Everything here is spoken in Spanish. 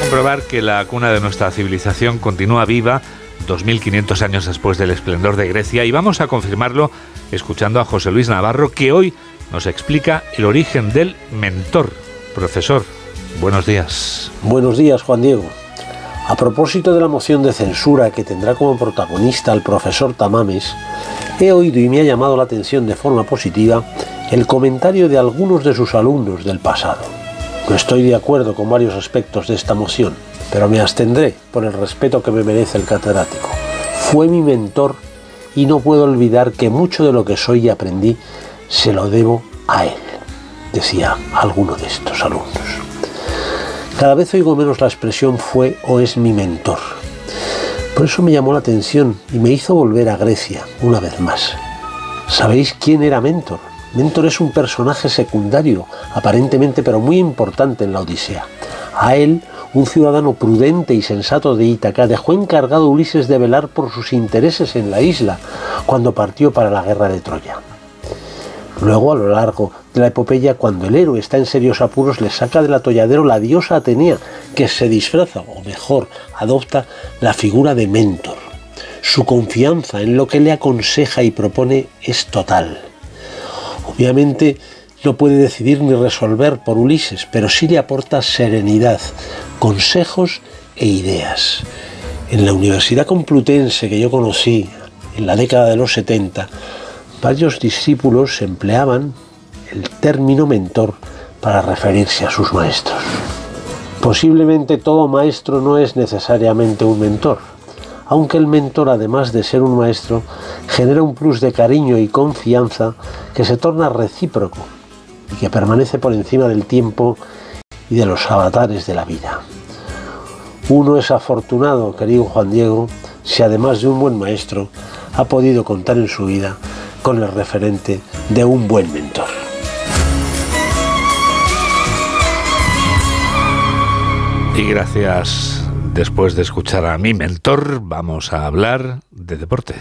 comprobar que la cuna de nuestra civilización continúa viva 2.500 años después del esplendor de Grecia y vamos a confirmarlo escuchando a José Luis Navarro que hoy nos explica el origen del mentor. Profesor, buenos días. Buenos días, Juan Diego. A propósito de la moción de censura que tendrá como protagonista al profesor Tamames, he oído y me ha llamado la atención de forma positiva el comentario de algunos de sus alumnos del pasado. No estoy de acuerdo con varios aspectos de esta moción, pero me abstendré por el respeto que me merece el catedrático. Fue mi mentor y no puedo olvidar que mucho de lo que soy y aprendí se lo debo a él, decía alguno de estos alumnos. Cada vez oigo menos la expresión fue o es mi mentor. Por eso me llamó la atención y me hizo volver a Grecia una vez más. ¿Sabéis quién era Mentor? Mentor es un personaje secundario, aparentemente pero muy importante en la Odisea. A él, un ciudadano prudente y sensato de Ítaca dejó encargado Ulises de velar por sus intereses en la isla cuando partió para la guerra de Troya. Luego, a lo largo de la epopeya, cuando el héroe está en serios apuros, le saca del atolladero la diosa Atenea, que se disfraza, o mejor, adopta la figura de mentor. Su confianza en lo que le aconseja y propone es total. Obviamente no puede decidir ni resolver por Ulises, pero sí le aporta serenidad, consejos e ideas. En la Universidad Complutense que yo conocí en la década de los 70, varios discípulos empleaban el término mentor para referirse a sus maestros. Posiblemente todo maestro no es necesariamente un mentor, aunque el mentor, además de ser un maestro, genera un plus de cariño y confianza que se torna recíproco y que permanece por encima del tiempo y de los avatares de la vida. Uno es afortunado, querido Juan Diego, si además de un buen maestro ha podido contar en su vida con el referente de un buen mentor. Y gracias, después de escuchar a mi mentor, vamos a hablar de deporte.